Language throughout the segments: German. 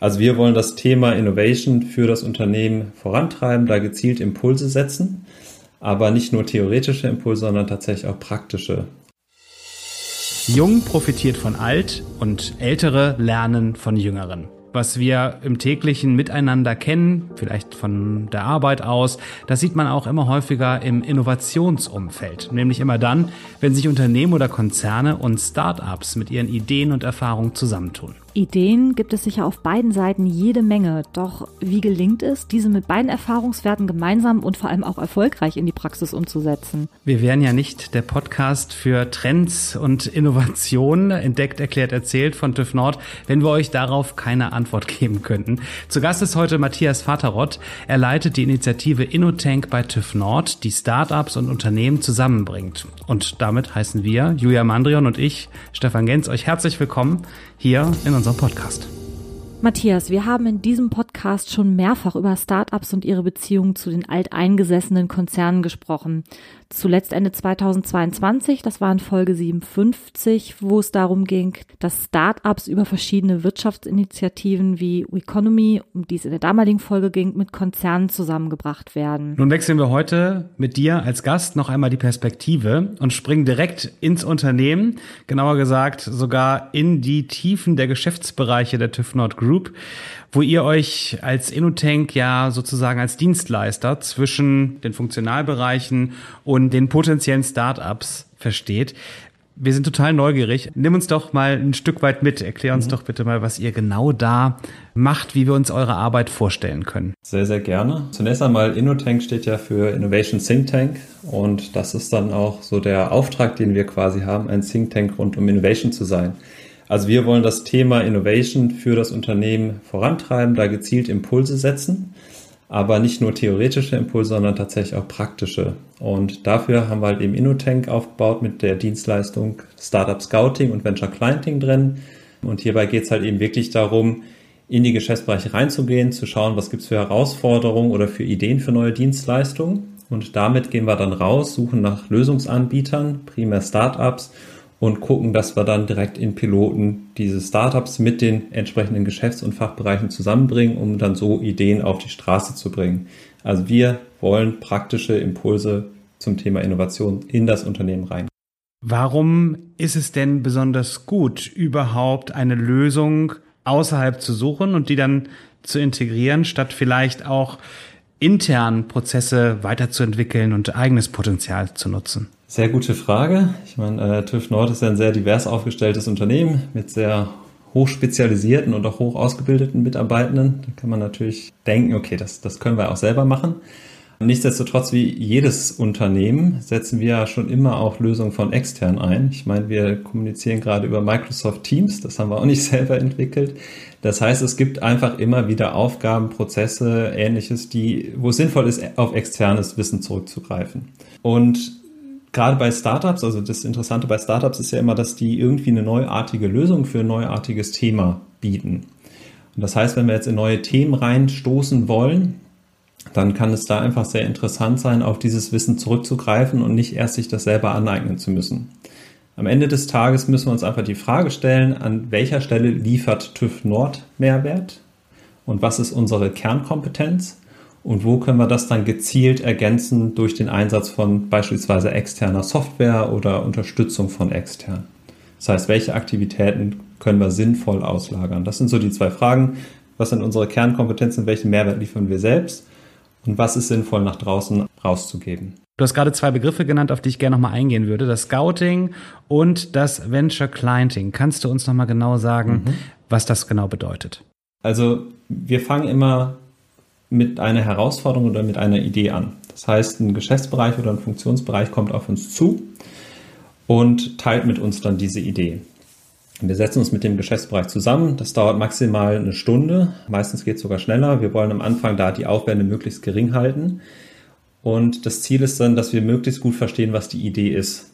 Also wir wollen das Thema Innovation für das Unternehmen vorantreiben, da gezielt Impulse setzen, aber nicht nur theoretische Impulse, sondern tatsächlich auch praktische. Jung profitiert von alt und ältere lernen von jüngeren was wir im täglichen Miteinander kennen, vielleicht von der Arbeit aus, das sieht man auch immer häufiger im Innovationsumfeld. Nämlich immer dann, wenn sich Unternehmen oder Konzerne und Start-ups mit ihren Ideen und Erfahrungen zusammentun. Ideen gibt es sicher auf beiden Seiten jede Menge. Doch wie gelingt es, diese mit beiden Erfahrungswerten gemeinsam und vor allem auch erfolgreich in die Praxis umzusetzen? Wir wären ja nicht der Podcast für Trends und Innovationen, entdeckt, erklärt, erzählt von TÜV Nord, wenn wir euch darauf keine Antwort geben könnten. Zu Gast ist heute Matthias Vaterott. Er leitet die Initiative InnoTank bei TÜV Nord, die Startups und Unternehmen zusammenbringt. Und damit heißen wir, Julia Mandrion und ich, Stefan Gens, euch herzlich willkommen hier in unserem Podcast. Matthias, wir haben in diesem Podcast schon mehrfach über Startups und ihre Beziehungen zu den alteingesessenen Konzernen gesprochen. Zuletzt Ende 2022, das war in Folge 57, wo es darum ging, dass Startups über verschiedene Wirtschaftsinitiativen wie Economy, um die es in der damaligen Folge ging, mit Konzernen zusammengebracht werden. Nun wechseln wir heute mit dir als Gast noch einmal die Perspektive und springen direkt ins Unternehmen, genauer gesagt sogar in die Tiefen der Geschäftsbereiche der TÜV Nord Group wo ihr euch als InnoTank ja sozusagen als Dienstleister zwischen den Funktionalbereichen und den potenziellen Startups versteht. Wir sind total neugierig. Nimm uns doch mal ein Stück weit mit. Erklär uns mhm. doch bitte mal, was ihr genau da macht, wie wir uns eure Arbeit vorstellen können. Sehr, sehr gerne. Zunächst einmal InnoTank steht ja für Innovation Think Tank und das ist dann auch so der Auftrag, den wir quasi haben, ein Think Tank rund um Innovation zu sein. Also wir wollen das Thema Innovation für das Unternehmen vorantreiben, da gezielt Impulse setzen, aber nicht nur theoretische Impulse, sondern tatsächlich auch praktische. Und dafür haben wir halt eben InnoTank aufgebaut mit der Dienstleistung Startup Scouting und Venture Clienting drin. Und hierbei geht es halt eben wirklich darum, in die Geschäftsbereiche reinzugehen, zu schauen, was gibt es für Herausforderungen oder für Ideen für neue Dienstleistungen. Und damit gehen wir dann raus, suchen nach Lösungsanbietern, primär Startups und gucken, dass wir dann direkt in Piloten diese Startups mit den entsprechenden Geschäfts- und Fachbereichen zusammenbringen, um dann so Ideen auf die Straße zu bringen. Also wir wollen praktische Impulse zum Thema Innovation in das Unternehmen rein. Warum ist es denn besonders gut, überhaupt eine Lösung außerhalb zu suchen und die dann zu integrieren, statt vielleicht auch intern Prozesse weiterzuentwickeln und eigenes Potenzial zu nutzen? Sehr gute Frage. Ich meine, äh, TÜV Nord ist ja ein sehr divers aufgestelltes Unternehmen mit sehr hochspezialisierten und auch hoch ausgebildeten Mitarbeitenden. Da kann man natürlich denken, okay, das, das können wir auch selber machen. Nichtsdestotrotz, wie jedes Unternehmen, setzen wir schon immer auch Lösungen von extern ein. Ich meine, wir kommunizieren gerade über Microsoft Teams, das haben wir auch nicht selber entwickelt. Das heißt, es gibt einfach immer wieder Aufgaben, Prozesse, ähnliches, die, wo es sinnvoll ist, auf externes Wissen zurückzugreifen. Und gerade bei Startups, also das Interessante bei Startups ist ja immer, dass die irgendwie eine neuartige Lösung für ein neuartiges Thema bieten. Und das heißt, wenn wir jetzt in neue Themen reinstoßen wollen, dann kann es da einfach sehr interessant sein, auf dieses Wissen zurückzugreifen und nicht erst sich das selber aneignen zu müssen. Am Ende des Tages müssen wir uns einfach die Frage stellen, an welcher Stelle liefert TÜV Nord Mehrwert und was ist unsere Kernkompetenz und wo können wir das dann gezielt ergänzen durch den Einsatz von beispielsweise externer Software oder Unterstützung von extern? Das heißt, welche Aktivitäten können wir sinnvoll auslagern? Das sind so die zwei Fragen. Was sind unsere Kernkompetenzen? Welchen Mehrwert liefern wir selbst? Und was ist sinnvoll nach draußen rauszugeben? Du hast gerade zwei Begriffe genannt, auf die ich gerne nochmal eingehen würde. Das Scouting und das Venture Clienting. Kannst du uns nochmal genau sagen, mhm. was das genau bedeutet? Also wir fangen immer mit einer Herausforderung oder mit einer Idee an. Das heißt, ein Geschäftsbereich oder ein Funktionsbereich kommt auf uns zu und teilt mit uns dann diese Idee. Wir setzen uns mit dem Geschäftsbereich zusammen. Das dauert maximal eine Stunde. Meistens geht es sogar schneller. Wir wollen am Anfang da die Aufwände möglichst gering halten. Und das Ziel ist dann, dass wir möglichst gut verstehen, was die Idee ist.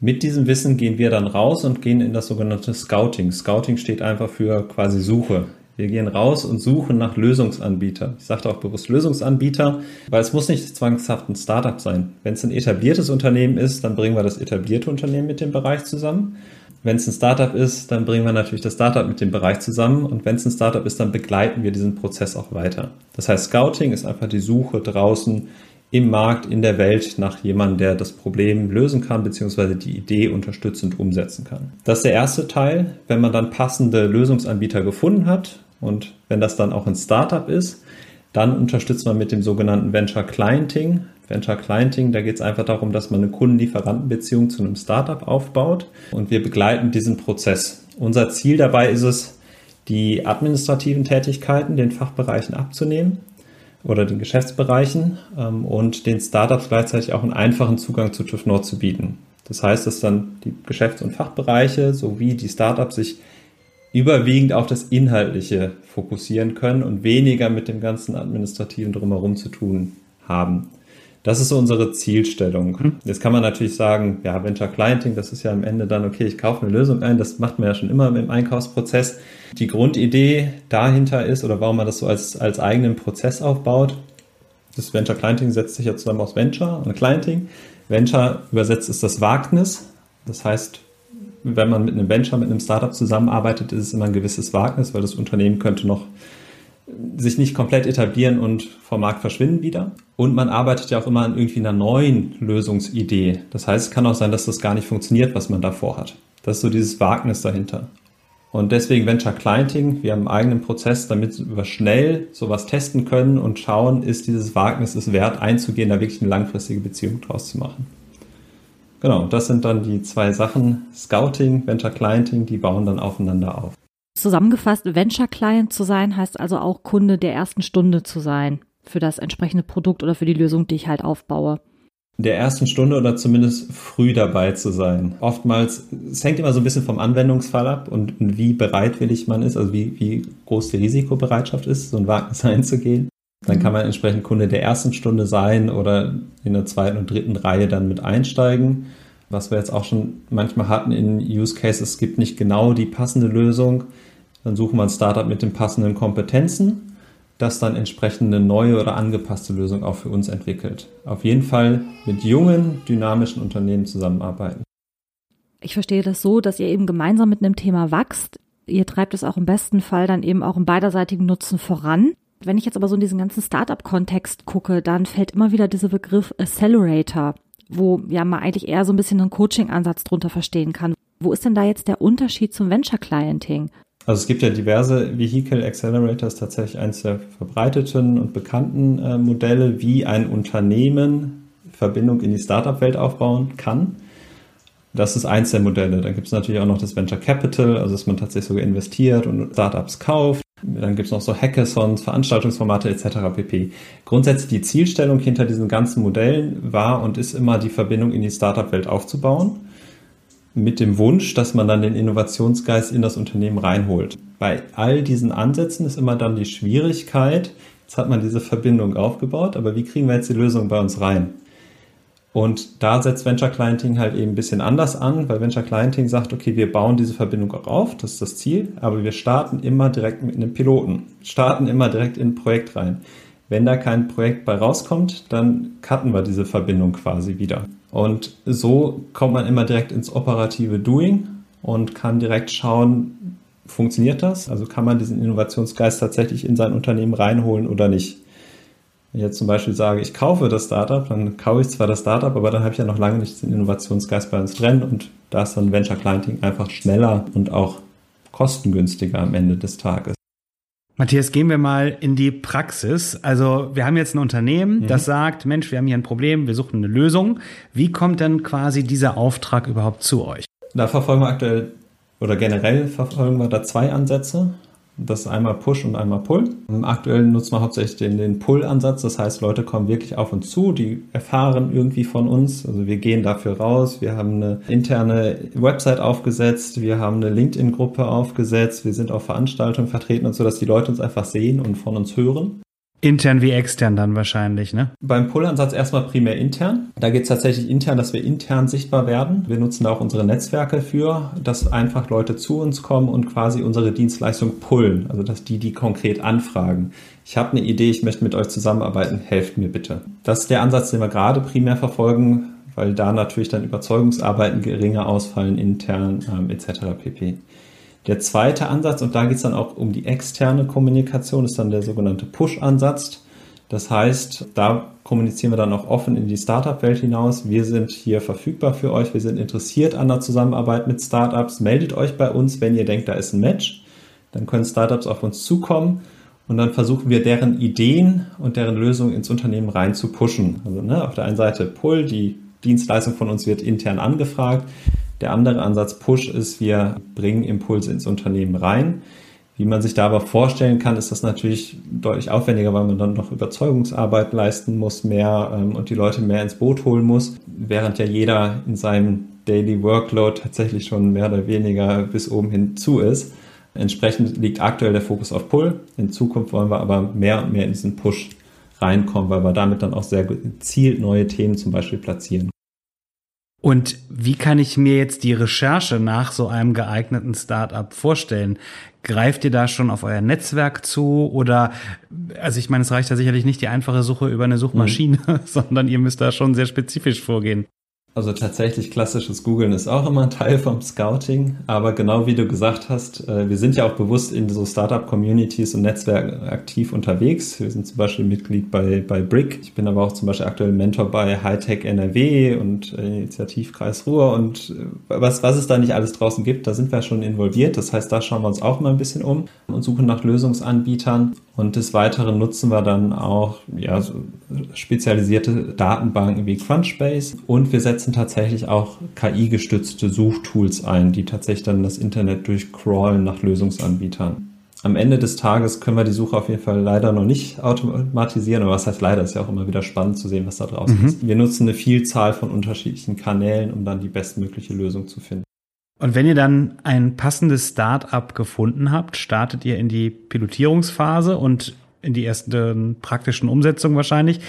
Mit diesem Wissen gehen wir dann raus und gehen in das sogenannte Scouting. Scouting steht einfach für quasi Suche. Wir gehen raus und suchen nach Lösungsanbietern. Ich sagte auch bewusst Lösungsanbieter, weil es muss nicht zwangshaft ein Startup sein. Wenn es ein etabliertes Unternehmen ist, dann bringen wir das etablierte Unternehmen mit dem Bereich zusammen. Wenn es ein Startup ist, dann bringen wir natürlich das Startup mit dem Bereich zusammen und wenn es ein Startup ist, dann begleiten wir diesen Prozess auch weiter. Das heißt, Scouting ist einfach die Suche draußen im Markt, in der Welt nach jemandem, der das Problem lösen kann, beziehungsweise die Idee unterstützend umsetzen kann. Das ist der erste Teil. Wenn man dann passende Lösungsanbieter gefunden hat und wenn das dann auch ein Startup ist, dann unterstützt man mit dem sogenannten Venture Clienting. Venture Clienting, da geht es einfach darum, dass man eine Kunden-Lieferanten-Beziehung zu einem Startup aufbaut und wir begleiten diesen Prozess. Unser Ziel dabei ist es, die administrativen Tätigkeiten den Fachbereichen abzunehmen oder den Geschäftsbereichen ähm, und den Startups gleichzeitig auch einen einfachen Zugang zu TÜV Nord zu bieten. Das heißt, dass dann die Geschäfts- und Fachbereiche sowie die Startups sich überwiegend auf das Inhaltliche fokussieren können und weniger mit dem ganzen Administrativen drumherum zu tun haben. Das ist so unsere Zielstellung. Mhm. Jetzt kann man natürlich sagen, ja, Venture Clienting, das ist ja am Ende dann, okay, ich kaufe eine Lösung ein, das macht man ja schon immer im Einkaufsprozess. Die Grundidee dahinter ist, oder warum man das so als, als eigenen Prozess aufbaut, das Venture Clienting setzt sich ja zusammen aus Venture und Clienting. Venture übersetzt ist das Wagnis. Das heißt, wenn man mit einem Venture, mit einem Startup zusammenarbeitet, ist es immer ein gewisses Wagnis, weil das Unternehmen könnte noch sich nicht komplett etablieren und vom Markt verschwinden wieder. Und man arbeitet ja auch immer an irgendwie einer neuen Lösungsidee. Das heißt, es kann auch sein, dass das gar nicht funktioniert, was man davor hat. Das ist so dieses Wagnis dahinter. Und deswegen Venture Clienting, wir haben einen eigenen Prozess, damit wir schnell sowas testen können und schauen, ist dieses Wagnis es wert einzugehen, da wirklich eine langfristige Beziehung draus zu machen. Genau, das sind dann die zwei Sachen, Scouting, Venture Clienting, die bauen dann aufeinander auf. Zusammengefasst, Venture Client zu sein, heißt also auch Kunde der ersten Stunde zu sein für das entsprechende Produkt oder für die Lösung, die ich halt aufbaue. Der ersten Stunde oder zumindest früh dabei zu sein. Oftmals, es hängt immer so ein bisschen vom Anwendungsfall ab und wie bereitwillig man ist, also wie, wie groß die Risikobereitschaft ist, so ein Wagnis einzugehen. Dann kann man entsprechend Kunde der ersten Stunde sein oder in der zweiten und dritten Reihe dann mit einsteigen. Was wir jetzt auch schon manchmal hatten in Use Cases, es gibt nicht genau die passende Lösung. Dann suchen wir ein Startup mit den passenden Kompetenzen, das dann entsprechend eine neue oder angepasste Lösung auch für uns entwickelt. Auf jeden Fall mit jungen, dynamischen Unternehmen zusammenarbeiten. Ich verstehe das so, dass ihr eben gemeinsam mit einem Thema wächst. Ihr treibt es auch im besten Fall dann eben auch im beiderseitigen Nutzen voran. Wenn ich jetzt aber so in diesen ganzen Startup-Kontext gucke, dann fällt immer wieder dieser Begriff Accelerator, wo ja man eigentlich eher so ein bisschen einen Coaching-Ansatz drunter verstehen kann. Wo ist denn da jetzt der Unterschied zum Venture-Clienting? Also es gibt ja diverse Vehicle Accelerators, tatsächlich eines der verbreiteten und bekannten äh, Modelle, wie ein Unternehmen Verbindung in die Startup-Welt aufbauen kann. Das ist eins der Modelle. Dann gibt es natürlich auch noch das Venture Capital, also dass man tatsächlich sogar investiert und Startups kauft. Dann gibt es noch so Hackathons, Veranstaltungsformate etc. pp. Grundsätzlich die Zielstellung hinter diesen ganzen Modellen war und ist immer die Verbindung in die Startup-Welt aufzubauen mit dem Wunsch, dass man dann den Innovationsgeist in das Unternehmen reinholt. Bei all diesen Ansätzen ist immer dann die Schwierigkeit, jetzt hat man diese Verbindung aufgebaut, aber wie kriegen wir jetzt die Lösung bei uns rein? Und da setzt Venture Clienting halt eben ein bisschen anders an, weil Venture Clienting sagt, okay, wir bauen diese Verbindung auch auf, das ist das Ziel, aber wir starten immer direkt mit einem Piloten, starten immer direkt in ein Projekt rein. Wenn da kein Projekt bei rauskommt, dann cutten wir diese Verbindung quasi wieder. Und so kommt man immer direkt ins operative Doing und kann direkt schauen, funktioniert das? Also kann man diesen Innovationsgeist tatsächlich in sein Unternehmen reinholen oder nicht? Wenn ich jetzt zum Beispiel sage, ich kaufe das Startup, dann kaufe ich zwar das Startup, aber dann habe ich ja noch lange nicht den Innovationsgeist bei uns drin und da ist dann Venture Clienting einfach schneller und auch kostengünstiger am Ende des Tages. Matthias, gehen wir mal in die Praxis. Also wir haben jetzt ein Unternehmen, mhm. das sagt, Mensch, wir haben hier ein Problem, wir suchen eine Lösung. Wie kommt denn quasi dieser Auftrag überhaupt zu euch? Da verfolgen wir aktuell oder generell verfolgen wir da zwei Ansätze. Das ist einmal Push und einmal Pull. Aktuell nutzen wir hauptsächlich den, den Pull-Ansatz. Das heißt, Leute kommen wirklich auf uns zu, die erfahren irgendwie von uns. Also wir gehen dafür raus. Wir haben eine interne Website aufgesetzt. Wir haben eine LinkedIn-Gruppe aufgesetzt. Wir sind auf Veranstaltungen vertreten und so, dass die Leute uns einfach sehen und von uns hören. Intern wie extern dann wahrscheinlich, ne? Beim Pull-Ansatz erstmal primär intern. Da geht es tatsächlich intern, dass wir intern sichtbar werden. Wir nutzen da auch unsere Netzwerke für, dass einfach Leute zu uns kommen und quasi unsere Dienstleistung pullen. Also dass die die konkret anfragen. Ich habe eine Idee, ich möchte mit euch zusammenarbeiten, helft mir bitte. Das ist der Ansatz, den wir gerade primär verfolgen, weil da natürlich dann Überzeugungsarbeiten geringer ausfallen, intern ähm, etc. pp. Der zweite Ansatz, und da geht es dann auch um die externe Kommunikation, ist dann der sogenannte Push-Ansatz. Das heißt, da kommunizieren wir dann auch offen in die Startup-Welt hinaus. Wir sind hier verfügbar für euch. Wir sind interessiert an der Zusammenarbeit mit Startups. Meldet euch bei uns, wenn ihr denkt, da ist ein Match. Dann können Startups auf uns zukommen und dann versuchen wir deren Ideen und deren Lösungen ins Unternehmen rein zu pushen. Also ne, auf der einen Seite Pull, die Dienstleistung von uns wird intern angefragt. Der andere Ansatz Push ist, wir bringen Impulse ins Unternehmen rein. Wie man sich da aber vorstellen kann, ist das natürlich deutlich aufwendiger, weil man dann noch Überzeugungsarbeit leisten muss mehr ähm, und die Leute mehr ins Boot holen muss, während ja jeder in seinem Daily Workload tatsächlich schon mehr oder weniger bis oben hin zu ist. Entsprechend liegt aktuell der Fokus auf Pull. In Zukunft wollen wir aber mehr und mehr in diesen Push reinkommen, weil wir damit dann auch sehr gezielt neue Themen zum Beispiel platzieren. Und wie kann ich mir jetzt die Recherche nach so einem geeigneten Startup vorstellen? Greift ihr da schon auf euer Netzwerk zu oder, also ich meine, es reicht ja sicherlich nicht die einfache Suche über eine Suchmaschine, mhm. sondern ihr müsst da schon sehr spezifisch vorgehen. Also tatsächlich klassisches Googlen ist auch immer ein Teil vom Scouting, aber genau wie du gesagt hast, äh, wir sind ja auch bewusst in so Startup-Communities und Netzwerken aktiv unterwegs. Wir sind zum Beispiel Mitglied bei, bei Brick. Ich bin aber auch zum Beispiel aktuell Mentor bei Hightech NRW und Initiativkreis Ruhr und äh, was, was es da nicht alles draußen gibt, da sind wir schon involviert. Das heißt, da schauen wir uns auch mal ein bisschen um und suchen nach Lösungsanbietern. Und des Weiteren nutzen wir dann auch ja, so spezialisierte Datenbanken wie Crunchbase und wir setzen tatsächlich auch KI-gestützte Suchtools ein, die tatsächlich dann das Internet durchcrawlen nach Lösungsanbietern. Am Ende des Tages können wir die Suche auf jeden Fall leider noch nicht automatisieren, aber was heißt leider, ist ja auch immer wieder spannend zu sehen, was da draußen mhm. ist. Wir nutzen eine Vielzahl von unterschiedlichen Kanälen, um dann die bestmögliche Lösung zu finden. Und wenn ihr dann ein passendes Start-up gefunden habt, startet ihr in die Pilotierungsphase und in die ersten praktischen Umsetzungen wahrscheinlich.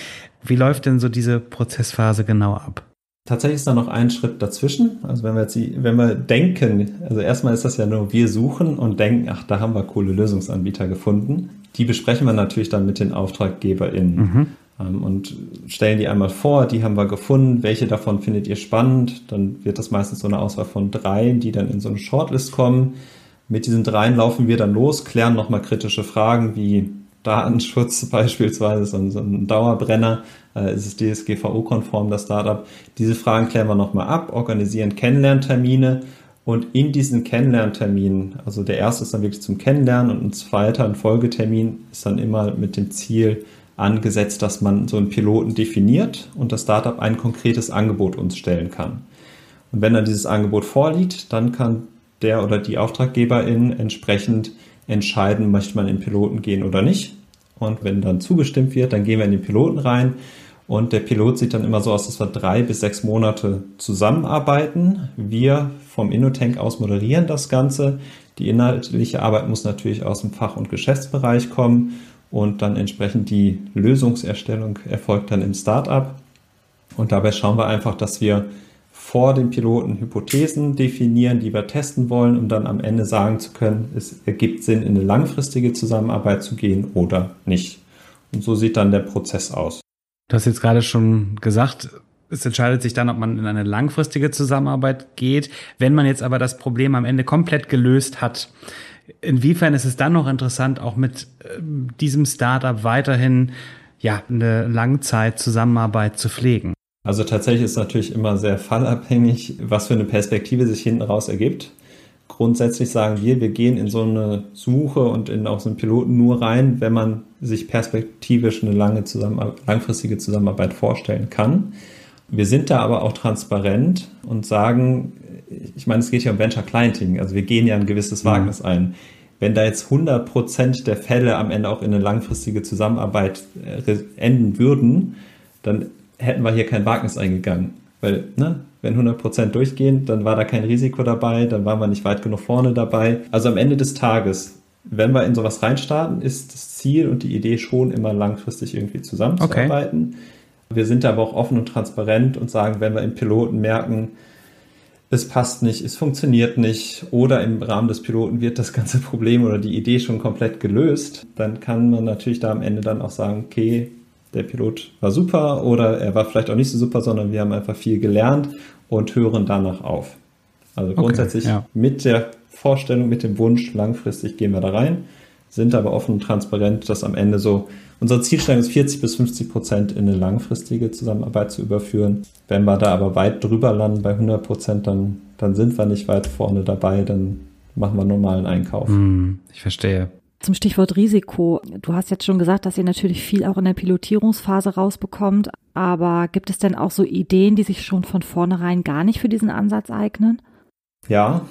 Wie läuft denn so diese Prozessphase genau ab? Tatsächlich ist da noch ein Schritt dazwischen. Also wenn wir jetzt, wenn wir denken, also erstmal ist das ja nur wir suchen und denken, ach, da haben wir coole Lösungsanbieter gefunden. Die besprechen wir natürlich dann mit den AuftraggeberInnen. Mhm. Ähm, und stellen die einmal vor, die haben wir gefunden, welche davon findet ihr spannend, dann wird das meistens so eine Auswahl von dreien, die dann in so eine Shortlist kommen. Mit diesen dreien laufen wir dann los, klären nochmal kritische Fragen wie Datenschutz beispielsweise, so ein, Dauerbrenner, äh, ist es DSGVO-konform, das Startup. Diese Fragen klären wir nochmal ab, organisieren Kennenlerntermine und in diesen Kennenlernterminen, also der erste ist dann wirklich zum Kennenlernen und ein zweiter, ein Folgetermin ist dann immer mit dem Ziel, angesetzt, dass man so einen Piloten definiert und das Startup ein konkretes Angebot uns stellen kann. Und wenn dann dieses Angebot vorliegt, dann kann der oder die Auftraggeberin entsprechend entscheiden, möchte man in den Piloten gehen oder nicht. Und wenn dann zugestimmt wird, dann gehen wir in den Piloten rein. Und der Pilot sieht dann immer so aus, dass wir drei bis sechs Monate zusammenarbeiten. Wir vom Innotank aus moderieren das Ganze. Die inhaltliche Arbeit muss natürlich aus dem Fach- und Geschäftsbereich kommen und dann entsprechend die Lösungserstellung erfolgt dann im Startup. Und dabei schauen wir einfach, dass wir vor dem Piloten Hypothesen definieren, die wir testen wollen, um dann am Ende sagen zu können, es ergibt Sinn, in eine langfristige Zusammenarbeit zu gehen oder nicht. Und so sieht dann der Prozess aus. Du hast jetzt gerade schon gesagt, es entscheidet sich dann, ob man in eine langfristige Zusammenarbeit geht. Wenn man jetzt aber das Problem am Ende komplett gelöst hat, inwiefern ist es dann noch interessant, auch mit äh, diesem Startup weiterhin ja, eine Langzeit-Zusammenarbeit zu pflegen? Also tatsächlich ist natürlich immer sehr fallabhängig, was für eine Perspektive sich hinten raus ergibt. Grundsätzlich sagen wir, wir gehen in so eine Suche und in auch so einen Piloten nur rein, wenn man sich perspektivisch eine lange Zusammen langfristige Zusammenarbeit vorstellen kann. Wir sind da aber auch transparent und sagen, ich meine, es geht ja um Venture Clienting, also wir gehen ja ein gewisses mhm. Wagnis ein. Wenn da jetzt 100 Prozent der Fälle am Ende auch in eine langfristige Zusammenarbeit äh, enden würden, dann hätten wir hier kein Wagnis eingegangen. Weil, ne, wenn 100 Prozent durchgehen, dann war da kein Risiko dabei, dann waren wir nicht weit genug vorne dabei. Also am Ende des Tages, wenn wir in sowas reinstarten, ist das Ziel und die Idee schon immer langfristig irgendwie zusammenzuarbeiten. Okay. Wir sind aber auch offen und transparent und sagen, wenn wir im Piloten merken, es passt nicht, es funktioniert nicht oder im Rahmen des Piloten wird das ganze Problem oder die Idee schon komplett gelöst, dann kann man natürlich da am Ende dann auch sagen, okay, der Pilot war super oder er war vielleicht auch nicht so super, sondern wir haben einfach viel gelernt und hören danach auf. Also grundsätzlich okay, ja. mit der Vorstellung, mit dem Wunsch, langfristig gehen wir da rein, sind aber offen und transparent, dass am Ende so unsere Zielstellung ist 40 bis 50 Prozent in eine langfristige Zusammenarbeit zu überführen. Wenn wir da aber weit drüber landen bei 100 Prozent, dann, dann sind wir nicht weit vorne dabei, dann machen wir normalen Einkauf. Hm, ich verstehe. Zum Stichwort Risiko. Du hast jetzt schon gesagt, dass ihr natürlich viel auch in der Pilotierungsphase rausbekommt. Aber gibt es denn auch so Ideen, die sich schon von vornherein gar nicht für diesen Ansatz eignen? Ja,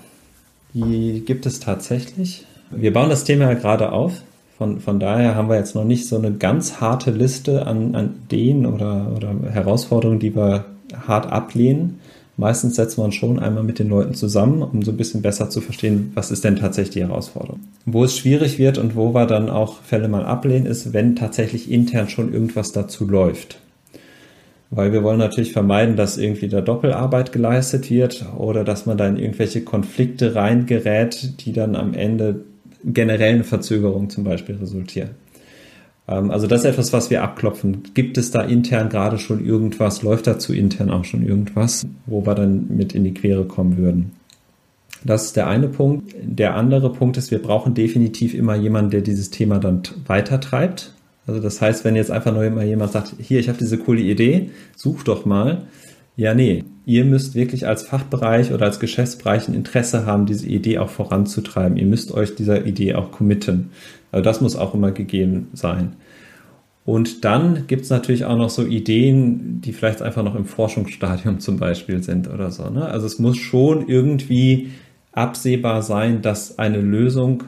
die gibt es tatsächlich. Wir bauen das Thema ja gerade auf. Von, von daher haben wir jetzt noch nicht so eine ganz harte Liste an, an Ideen oder, oder Herausforderungen, die wir hart ablehnen. Meistens wir uns schon einmal mit den Leuten zusammen, um so ein bisschen besser zu verstehen, was ist denn tatsächlich die Herausforderung. Wo es schwierig wird und wo wir dann auch Fälle mal ablehnen, ist, wenn tatsächlich intern schon irgendwas dazu läuft. Weil wir wollen natürlich vermeiden, dass irgendwie da Doppelarbeit geleistet wird oder dass man da in irgendwelche Konflikte reingerät, die dann am Ende generellen Verzögerung zum Beispiel resultieren. Ähm, also das ist etwas, was wir abklopfen. Gibt es da intern gerade schon irgendwas? Läuft dazu intern auch schon irgendwas, wo wir dann mit in die Quere kommen würden? Das ist der eine Punkt. Der andere Punkt ist, wir brauchen definitiv immer jemanden, der dieses Thema dann weitertreibt. Also das heißt, wenn jetzt einfach nur immer jemand sagt, hier, ich habe diese coole Idee, such doch mal. Ja, nee, ihr müsst wirklich als Fachbereich oder als Geschäftsbereich ein Interesse haben, diese Idee auch voranzutreiben. Ihr müsst euch dieser Idee auch committen. Also das muss auch immer gegeben sein. Und dann gibt es natürlich auch noch so Ideen, die vielleicht einfach noch im Forschungsstadium zum Beispiel sind oder so. Ne? Also es muss schon irgendwie absehbar sein, dass eine Lösung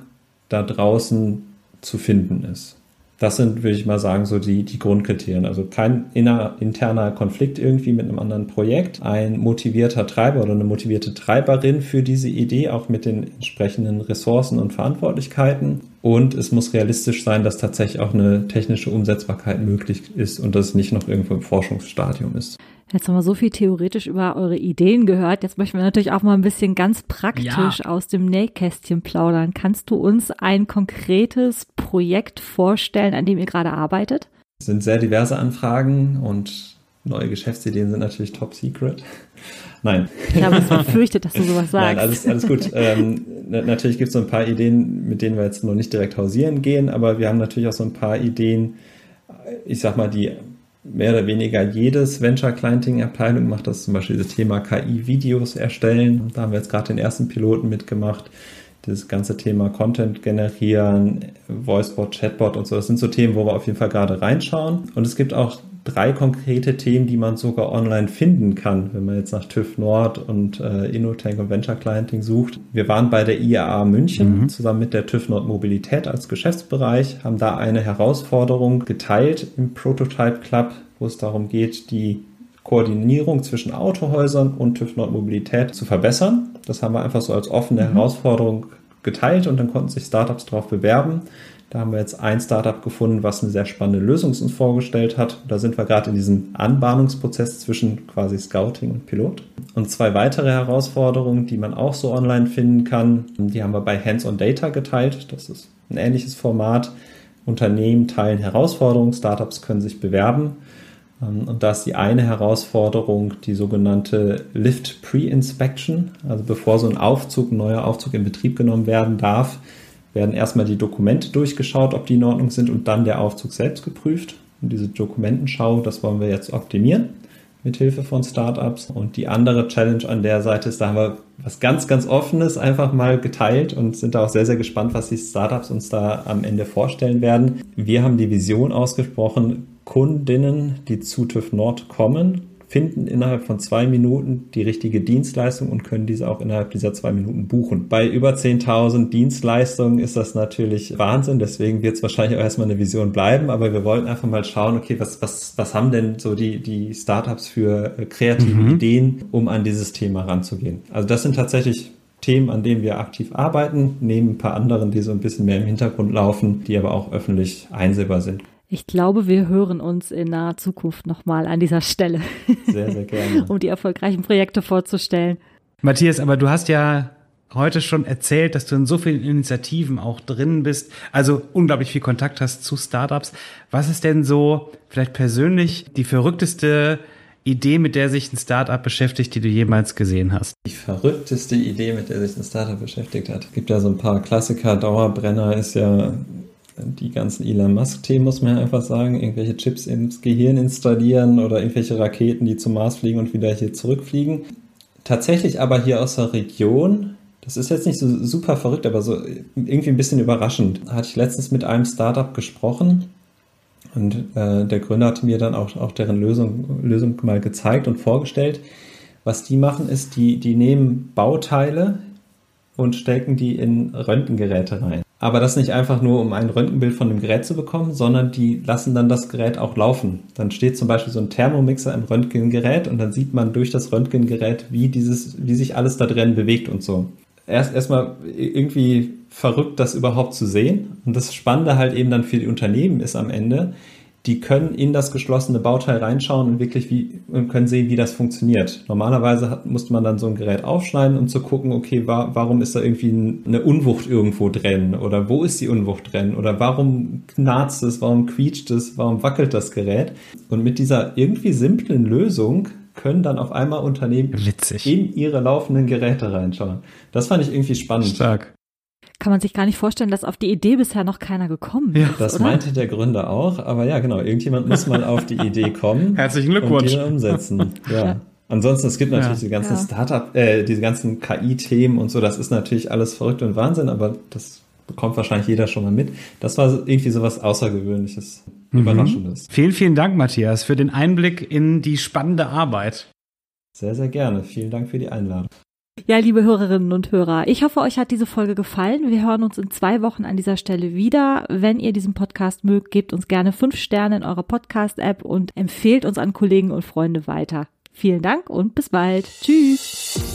da draußen zu finden ist. Das sind, würde ich mal sagen, so die, die Grundkriterien. Also kein inner, interner Konflikt irgendwie mit einem anderen Projekt, ein motivierter Treiber oder eine motivierte Treiberin für diese Idee, auch mit den entsprechenden Ressourcen und Verantwortlichkeiten. Und es muss realistisch sein, dass tatsächlich auch eine technische Umsetzbarkeit möglich ist und dass es nicht noch irgendwo im Forschungsstadium ist. Jetzt haben wir so viel theoretisch über eure Ideen gehört. Jetzt möchten wir natürlich auch mal ein bisschen ganz praktisch ja. aus dem Nähkästchen plaudern. Kannst du uns ein konkretes Projekt vorstellen, an dem ihr gerade arbeitet? Es sind sehr diverse Anfragen und neue Geschäftsideen sind natürlich top secret. Nein. Ich habe es befürchtet, dass du sowas sagst. Nein, alles, alles gut. ähm, natürlich gibt es so ein paar Ideen, mit denen wir jetzt noch nicht direkt hausieren gehen, aber wir haben natürlich auch so ein paar Ideen, ich sag mal, die mehr oder weniger jedes Venture Clienting Abteilung macht das zum Beispiel das Thema KI-Videos erstellen. Da haben wir jetzt gerade den ersten Piloten mitgemacht. Das ganze Thema Content generieren, Voicebot, Chatbot und so. Das sind so Themen, wo wir auf jeden Fall gerade reinschauen. Und es gibt auch drei konkrete Themen, die man sogar online finden kann, wenn man jetzt nach TÜV Nord und äh, Innotank und Venture Clienting sucht. Wir waren bei der IAA München mhm. zusammen mit der TÜV Nord Mobilität als Geschäftsbereich, haben da eine Herausforderung geteilt im Prototype Club, wo es darum geht, die Koordinierung zwischen Autohäusern und TÜV Nord Mobilität zu verbessern. Das haben wir einfach so als offene mhm. Herausforderung geteilt und dann konnten sich Startups darauf bewerben. Da haben wir jetzt ein Startup gefunden, was eine sehr spannende Lösung uns vorgestellt hat. Da sind wir gerade in diesem Anbahnungsprozess zwischen quasi Scouting und Pilot. Und zwei weitere Herausforderungen, die man auch so online finden kann, die haben wir bei Hands-on Data geteilt. Das ist ein ähnliches Format. Unternehmen teilen Herausforderungen, Startups können sich bewerben. Und da ist die eine Herausforderung die sogenannte Lift Pre-Inspection. Also bevor so ein Aufzug, ein neuer Aufzug in Betrieb genommen werden darf, werden erstmal die Dokumente durchgeschaut, ob die in Ordnung sind und dann der Aufzug selbst geprüft. Und diese Dokumentenschau, das wollen wir jetzt optimieren mit Hilfe von Startups. Und die andere Challenge an der Seite ist, da haben wir was ganz, ganz Offenes einfach mal geteilt und sind da auch sehr, sehr gespannt, was die Startups uns da am Ende vorstellen werden. Wir haben die Vision ausgesprochen, Kundinnen, die zu TÜV Nord kommen, finden innerhalb von zwei Minuten die richtige Dienstleistung und können diese auch innerhalb dieser zwei Minuten buchen. Bei über 10.000 Dienstleistungen ist das natürlich Wahnsinn, deswegen wird es wahrscheinlich auch erstmal eine Vision bleiben, aber wir wollten einfach mal schauen, okay, was, was, was haben denn so die, die Startups für äh, kreative mhm. Ideen, um an dieses Thema ranzugehen. Also das sind tatsächlich Themen, an denen wir aktiv arbeiten, neben ein paar anderen, die so ein bisschen mehr im Hintergrund laufen, die aber auch öffentlich einsehbar sind. Ich glaube, wir hören uns in naher Zukunft nochmal an dieser Stelle. Sehr, sehr gerne. um die erfolgreichen Projekte vorzustellen. Matthias, aber du hast ja heute schon erzählt, dass du in so vielen Initiativen auch drin bist, also unglaublich viel Kontakt hast zu Startups. Was ist denn so vielleicht persönlich die verrückteste Idee, mit der sich ein Startup beschäftigt, die du jemals gesehen hast? Die verrückteste Idee, mit der sich ein Startup beschäftigt hat. Es gibt ja so ein paar Klassiker. Dauerbrenner ist ja die ganzen Elon Musk-Themen, muss man ja einfach sagen. Irgendwelche Chips ins Gehirn installieren oder irgendwelche Raketen, die zum Mars fliegen und wieder hier zurückfliegen. Tatsächlich aber hier aus der Region, das ist jetzt nicht so super verrückt, aber so irgendwie ein bisschen überraschend. Hatte ich letztens mit einem Startup gesprochen und äh, der Gründer hatte mir dann auch, auch deren Lösung, Lösung mal gezeigt und vorgestellt. Was die machen, ist, die, die nehmen Bauteile und stecken die in Röntgengeräte rein. Aber das nicht einfach nur, um ein Röntgenbild von dem Gerät zu bekommen, sondern die lassen dann das Gerät auch laufen. Dann steht zum Beispiel so ein Thermomixer im Röntgengerät und dann sieht man durch das Röntgengerät, wie dieses, wie sich alles da drin bewegt und so. Erst erstmal irgendwie verrückt, das überhaupt zu sehen. Und das Spannende halt eben dann für die Unternehmen ist am Ende, die können in das geschlossene Bauteil reinschauen und wirklich wie, und können sehen, wie das funktioniert. Normalerweise hat, musste man dann so ein Gerät aufschneiden, um zu gucken, okay, wa warum ist da irgendwie eine Unwucht irgendwo drin? Oder wo ist die Unwucht drin? Oder warum knarzt es? Warum quietscht es? Warum wackelt das Gerät? Und mit dieser irgendwie simplen Lösung können dann auf einmal Unternehmen Witzig. in ihre laufenden Geräte reinschauen. Das fand ich irgendwie spannend. Stark kann man sich gar nicht vorstellen, dass auf die Idee bisher noch keiner gekommen ja, ist. Das oder? meinte der Gründer auch, aber ja, genau, irgendjemand muss mal auf die Idee kommen. Herzlichen Glückwunsch. Und die umsetzen. Ja. ja. Ansonsten, es gibt natürlich ja. die ganzen ja. Startup, äh, diese ganzen KI-Themen und so, das ist natürlich alles verrückt und Wahnsinn, aber das bekommt wahrscheinlich jeder schon mal mit. Das war irgendwie so was Außergewöhnliches, mhm. Überraschendes. Vielen, vielen Dank, Matthias, für den Einblick in die spannende Arbeit. Sehr, sehr gerne. Vielen Dank für die Einladung. Ja, liebe Hörerinnen und Hörer, ich hoffe, euch hat diese Folge gefallen. Wir hören uns in zwei Wochen an dieser Stelle wieder. Wenn ihr diesen Podcast mögt, gebt uns gerne fünf Sterne in eurer Podcast-App und empfehlt uns an Kollegen und Freunde weiter. Vielen Dank und bis bald. Tschüss.